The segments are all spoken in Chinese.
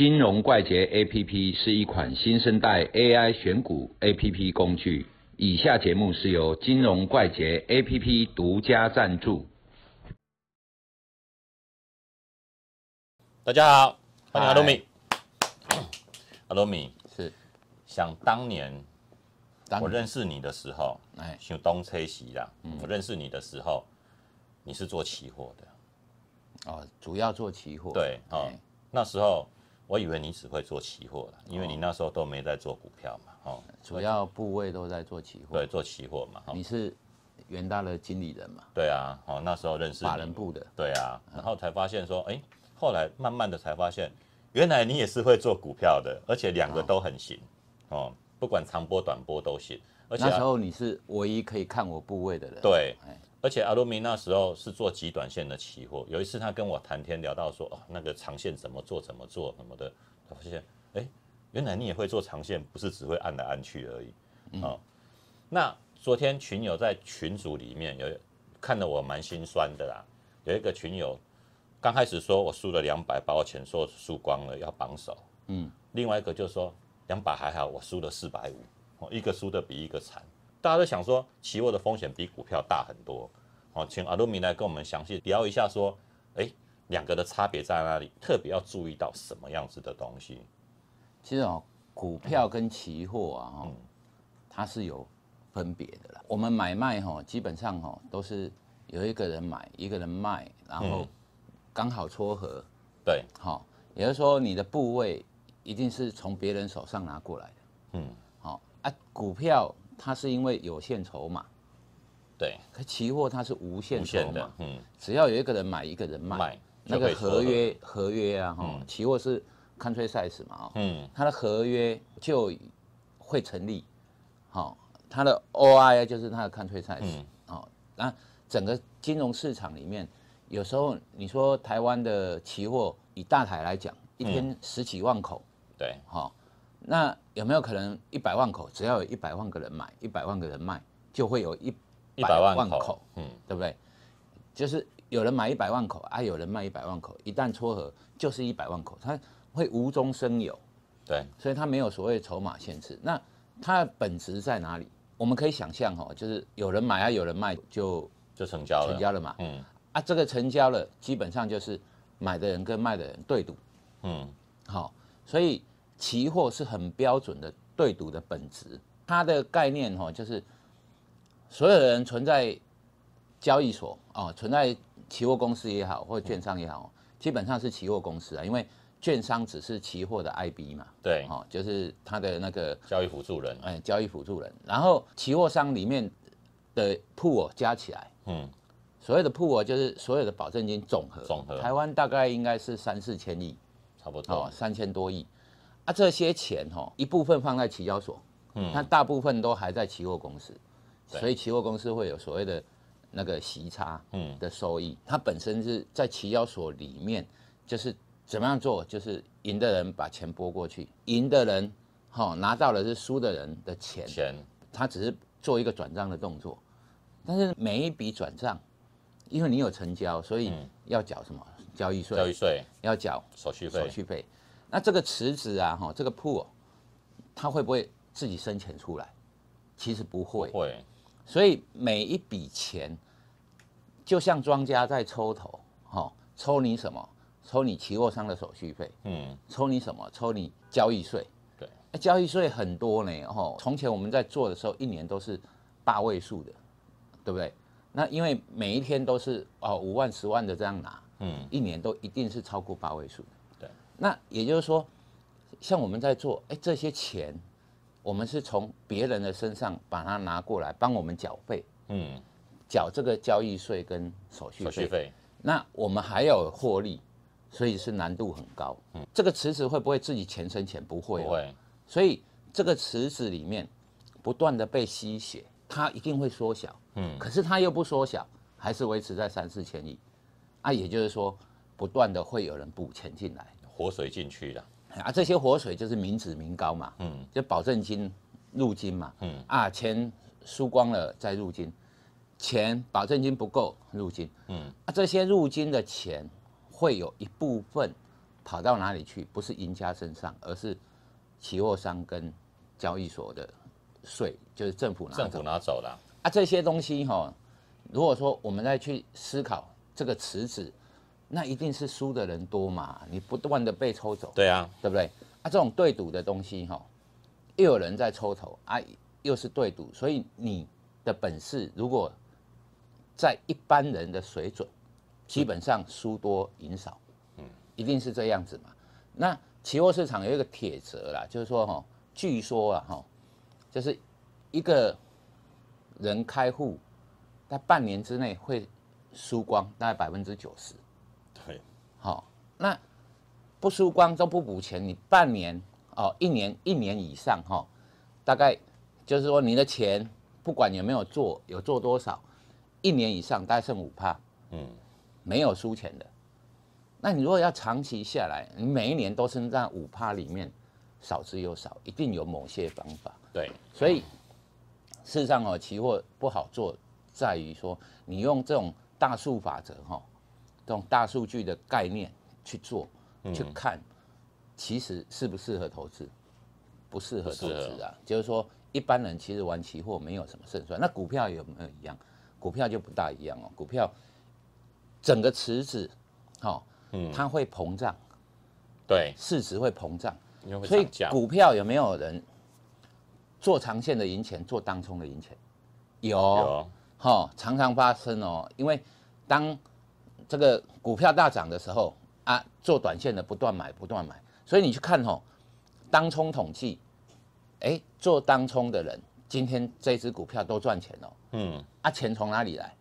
金融怪杰 APP 是一款新生代 AI 选股 APP 工具。以下节目是由金融怪杰 APP 独家赞助。大家好，欢迎阿嗨。罗米。阿罗米，是，想当年当我认识你的时候，哎。像东车西啦，我认识你的时候，你是做期货的，哦，主要做期货，对，哦哎，那时候我以为你只会做期货了，因为你那时候都没在做股票嘛，哦，主要部位都在做期货。对，做期货嘛，哦。你是元大的经理人嘛，对啊，哦，那时候认识法人部的，对啊，然后才发现说，哎，后来慢慢的才发现，原来你也是会做股票的，而且两个都很行，哦，不管长波短波都行，而且那时候你是唯一可以看我部位的人。，对哎，而且阿罗米那时候是做极短线的期货，有一次他跟我谈天聊到说，哦，那个长线怎么做怎么做什么的，他发现，哎，原来你也会做长线，不是只会按来按去而已，哦，那昨天群友在群组里面有看得我蛮心酸的啦，有一个群友刚开始说我输了两百，把我钱说输光了要绑手，嗯，另外一个就说两百还好，我输了四百五，哦，一个输的比一个惨。大家都想说，期货的风险比股票大很多。哦，请阿鲁米来跟我们详细聊一下，说，哎，两个的差别在哪里？特别要注意到什么样子的东西？其实哦，股票跟期货啊，嗯哦，它是有分别的啦。我们买卖哈，基本上哈都是有一个人买，一个人卖，然后嗯刚好撮合，对，好，也就是说你的部位一定是从别人手上拿过来的。嗯，好啊，股票它是因为有限筹码，对，可期货它是无限的码，，嗯，只要有一个人买，一个人卖，卖那个合约合约啊，哈、嗯。期货是 country size 嘛，哦，嗯，它的合约就会成立，好、它的 OI 就是它的 country size，嗯。哦，那整个金融市场里面，有时候你说台湾的期货以大台来讲，一嗯。天十几万口，对，好、那有没有可能一百万口，只要有一百万个人买，一百万个人卖，就会有一一百万口，口，嗯，对不对？就是有人买一百万口啊，有人卖一百万口，一旦撮合就是一百万口，它会无中生有，对，所以它没有所谓筹码限制。那它的本质在哪里？我们可以想象哦，就是有人买啊，有人卖，就就成交了，成交了嘛。嗯啊，这个成交了，基本上就是买的人跟卖的人对赌。嗯，好、所以期货是很标准的对赌的本质。它的概念哈、就是所有的人存在交易所哦，存在期货公司也好，或者券商也好，基本上是期货公司啊，因为券商只是期货的 IB 嘛，对，哦，就是它的那个交易辅助人，哎交易辅助人，然后期货商里面的 pool 加起来。嗯，所谓的 pool 就是所有的保证金总和，总和台湾大概应该是三四千亿，差不多哦，，三千多亿啊，这些钱哈、一部分放在期交所，嗯。它大部分都还在期货公司，所以期货公司会有所谓的那个息差嗯。的收益，它本身是在期交所里面，就是怎么样做，就是赢的人把钱拨过去，赢的人哈、拿到的是输的人的钱，钱，他只是做一个转账的动作，但是每一笔转账，因为你有成交，所以嗯。要缴什么？交易税，交易税、要缴手续费手，续费。那这个池子啊，哈，这个 pool，它会不会自己生钱出来？其实不会，会，所以每一笔钱，就像庄家在抽头，哈，抽你什么？抽你期货商的手续费，嗯，抽你什么？抽你交易税。对，哎交易税很多呢，哦，从前我们在做的时候，一年都是八位数的，对不对？那因为每一天都是哦五万、十万的这样拿，嗯，一年都一定是超过八位数的。对，那也就是说，像我们在做，哎，这些钱，我们是从别人的身上把它拿过来，帮我们缴费，嗯，缴这个交易税跟手续费。手续费，那我们还要有获利，所以是难度很高。嗯，这个池子会不会自己钱生钱？不会、哦，不会，所以这个池子里面不断的被吸血，它一定会缩小。嗯，可是它又不缩小，还是维持在三四千亿。啊，也就是说，不断的会有人补钱进来。活水进去了，啊，这些活水就是民脂民膏嘛，嗯，就保证金入金嘛，嗯啊，钱输光了再入金，钱保证金不够入金，嗯，啊，这些入金的钱会有一部分跑到哪里去？不是赢家身上，而是期货商跟交易所的税，就是政府拿走政府拿走了，啊。这些东西哈、如果说我们再去思考这个池子，那一定是输的人多嘛？你不断的被抽走，对啊，对不对？啊，这种对赌的东西哈、又有人在抽头啊，又是对赌，所以你的本事如果在一般人的水准，基本上输多赢少，嗯，一定是这样子嘛。那期货市场有一个铁则啦，就是说哈、据说啊哈、就是一个人开户，在半年之内会输光大概百分之九十。对，好、那不输光都不补钱，你半年哦，一年一年以上哈、大概就是说你的钱不管有没有做，有做多少，一年以上大概剩五趴，嗯，没有输钱的。那你如果要长期下来，你每一年都是在五趴里面少之又少，一定有某些方法。对，所以事实上哦，期货不好做，在于说你用这种大数法则哈、这种大数据的概念去做，去看，其实适不适合投资，不适合投资啊。就是说，一般人其实玩期货没有什么胜算。那股票有没有一样？股票就不大一样哦。股票整个池子，哈、嗯它会膨胀，对，市值会膨胀。所以，股票有没有人做长线的赢钱，做当冲的赢钱？有，有，哈、常常发生哦。因为当这个股票大涨的时候啊，做短线的不断买，不断买，所以你去看哦，当冲统计，哎，做当冲的人今天这只股票都赚钱哦。嗯，啊，钱从哪里来？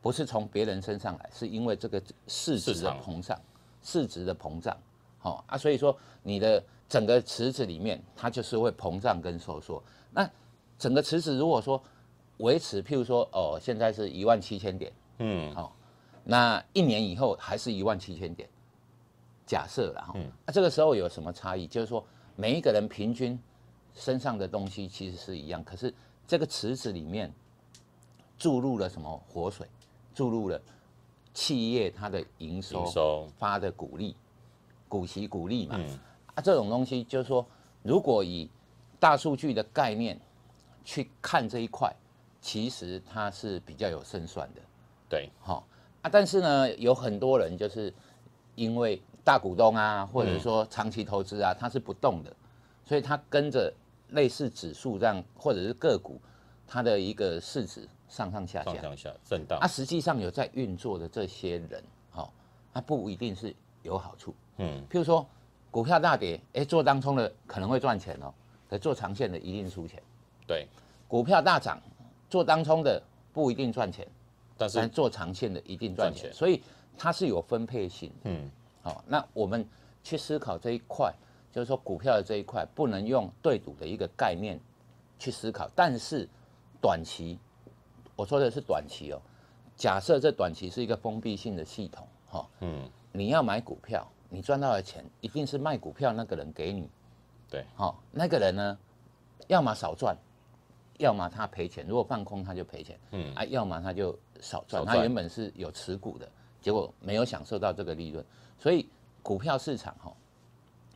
不是从别人身上来，是因为这个市值的膨胀，市值的膨胀，好、啊，所以说你的整个池子里面，它就是会膨胀跟收缩。那整个池子如果说维持，譬如说哦，现在是一万七千点，嗯，那一年以后还是一万七千点，假设了哈，嗯那、这个时候有什么差异？就是说每一个人平均身上的东西其实是一样，可是这个池子里面注入了什么活水？注入了企业它的营收发的股利、股息股利嘛，嗯，啊，这种东西就是说，如果以大数据的概念去看这一块，其实它是比较有胜算的。对，好、啊，但是呢，有很多人就是因为大股东啊，或者说长期投资啊，它是不动的，所以它跟着类似指数这样，或者是个股，它的一个市值上上下下。上上下震荡啊，，实际上有在运作的这些人，好、他不一定是有好处。嗯，譬如说股票大跌，哎，做当冲的可能会赚钱哦，可做长线的一定输钱。对，股票大涨，做当冲的不一定赚钱，但是但做长线的一定赚钱，所以它是有分配性。嗯，好、那我们去思考这一块，就是说股票的这一块不能用对赌的一个概念去思考，但是短期，我说的是短期哦。假设这短期是一个封闭性的系统，哈、嗯，你要买股票，你赚到的钱一定是卖股票那个人给你，对，好、那个人呢，要么少赚，要么他赔钱。如果放空他就赔钱，嗯啊，要么他就少赚。他原本是有持股的，结果没有享受到这个利润。所以股票市场哈、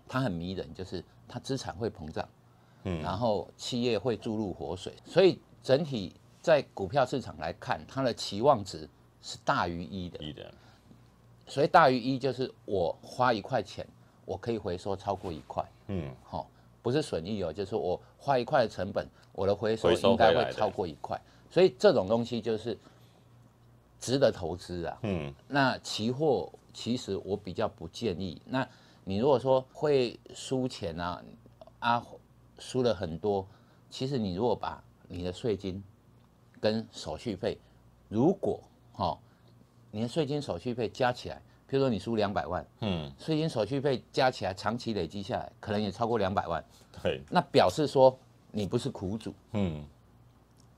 它很迷人，就是它资产会膨胀，嗯然后企业会注入活水，所以整体在股票市场来看，它的期望值是大于一的。一的，所以大于一就是我花一块钱，我可以回收超过一块。嗯，好、不是损益哦，就是我花一块的成本，我的回收应该会超过一块，所以这种东西就是值得投资啊。嗯，那期货其实我比较不建议。那你如果说会输钱啊，啊输了很多，其实你如果把你的税金跟手续费，如果哈、哦，你的税金手续费加起来，譬如说你输两百万，嗯，税金手续费加起来长期累积下来，可能也超过两百万。对，那表示说你不是苦主，嗯，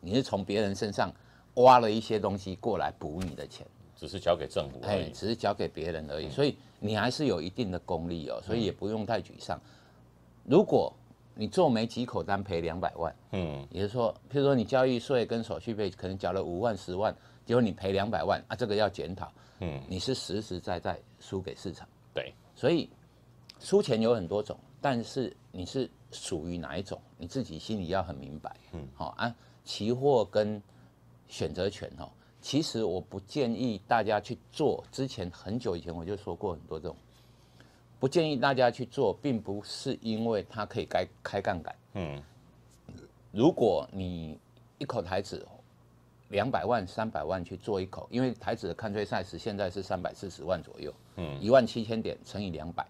你是从别人身上挖了一些东西过来补你的钱，只是交给政府而哎，已，只是交给别人而已，所以你还是有一定的功力哦，所以也不用太沮丧。如果你做没几口单赔两百万，嗯，也就是说，譬如说你交易税跟手续费可能缴了五万、十万，结果你赔两百万啊，这个要检讨，嗯，你是实实在在输给市场。对，所以输钱有很多种，但是你是属于哪一种，你自己心里要很明白。嗯，好啊，期货跟选择权哦，其实我不建议大家去做。之前很久以前我就说过很多这种，不建议大家去做，并不是因为它可以开开杠杆。嗯，如果你一口台子两百万、三百万去做一口，因为台子的看追赛时现在是三百四十万左右，嗯，一万七千点乘以两百，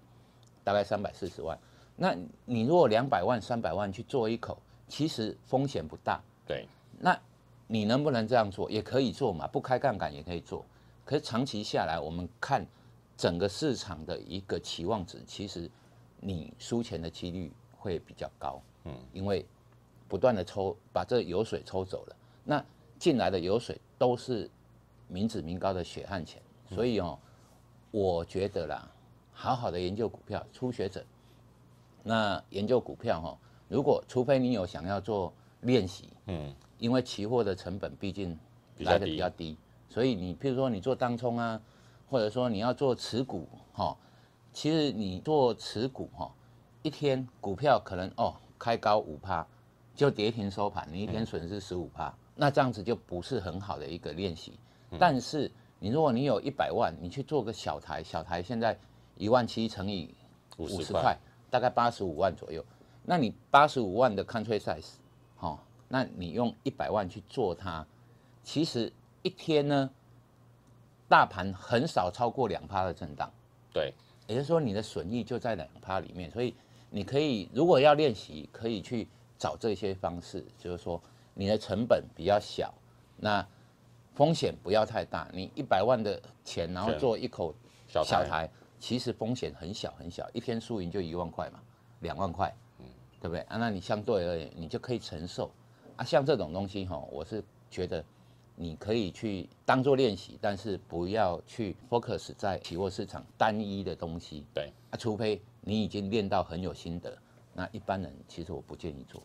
大概三百四十万。那你如果两百万、三百万去做一口，其实风险不大。对，那你能不能这样做？也可以做嘛，不开杠杆也可以做。可是长期下来，我们看整个市场的一个期望值，其实你输钱的几率会比较高。嗯，因为不断的抽把这油水抽走了，那进来的油水都是民脂民膏的血汗钱，所以哦，我觉得啦，好好的研究股票，初学者，那研究股票哈，如果除非你有想要做练习，嗯，因为期货的成本毕竟来的比较低，所以你譬如说你做当冲啊，或者说你要做持股哈，其实你做持股哈，一天股票可能哦。开高五趴，就跌停收盘，你一天损失十五趴，那这样子就不是很好的一个练习。但是你如果你有一百万，你去做个小台，小台现在一万七乘以五十块，大概八十五万左右。那你八十五万的 country size，好，那你用一百万去做它，其实一天呢，大盘很少超过两趴的震荡。对，也就是说你的损益就在两趴里面，所以。你可以如果要练习，可以去找这些方式，就是说你的成本比较小，那风险不要太大。你一百万的钱，然后做一口小台，其实风险很小很小，一天输赢就一万块嘛，两万块，嗯，对不对啊？那你相对而言，你就可以承受啊。像这种东西哈，我是觉得你可以去当做练习，但是不要去 focus 在期货市场单一的东西。对啊，除非。你已经练到很有心得，那一般人其实我不建议做。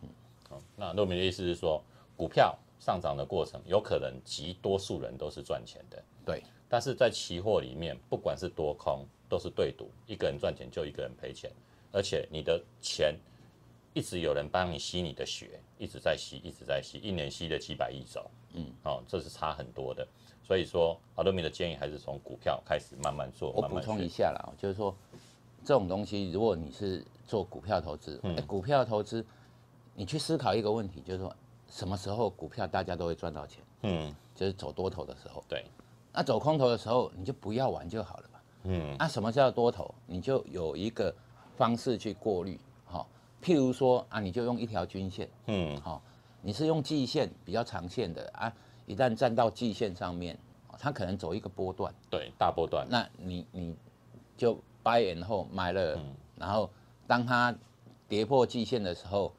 嗯，好，那陆明的意思是说，股票上涨的过程，有可能极多数人都是赚钱的。对，但是在期货里面，不管是多空，都是对赌，一个人赚钱就一个人赔钱，而且你的钱一直有人帮你吸你的血，一直在吸，一直在吸，一年吸了几百亿走。嗯，哦，这是差很多的。所以说，阿多米的建议还是从股票开始慢慢做。我补充一下啦，就是说。这种东西，如果你是做股票投资，股票投资，你去思考一个问题，就是说什么时候股票大家都会赚到钱？嗯，就是走多头的时候。对。那走空头的时候，你就不要玩就好了嘛。嗯。那什么叫多头？你就有一个方式去过滤，哈。譬如说啊，你就用一条均线，嗯，好，你是用季线比较长线的啊，一旦站到季线上面，它可能走一个波段，对，大波段。那你你就。八年后买了，然后当它跌破季线的时候，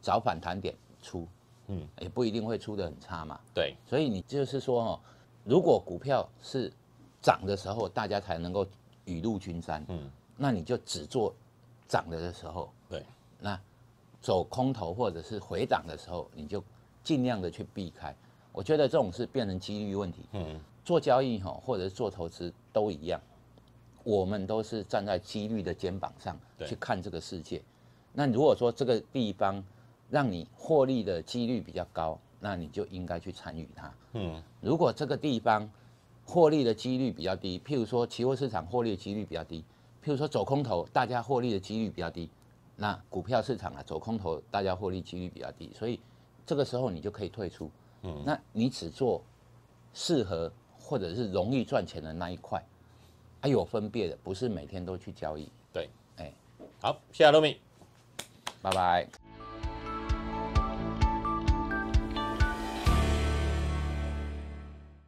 找反弹点出，嗯，也不一定会出的很差嘛。对，所以你就是说哦，如果股票是涨的时候，大家才能够雨露均沾，嗯，那你就只做涨的的时候，对，那走空头或者是回档的时候，你就尽量的去避开。我觉得这种是变成几率问题，嗯，做交易哈，或者是做投资都一样。我们都是站在几率的肩膀上去看这个世界。那如果说这个地方让你获利的几率比较高，那你就应该去参与它。嗯，如果这个地方获利的几率比较低，譬如说期货市场获利的几率比较低，譬如说走空头，大家获利的几率比较低，那股票市场啊走空头，大家获利几率比较低，所以这个时候你就可以退出。嗯，那你只做适合或者是容易赚钱的那一块。还有分别的，不是每天都去交易。对，哎，好，谢谢罗米，拜拜。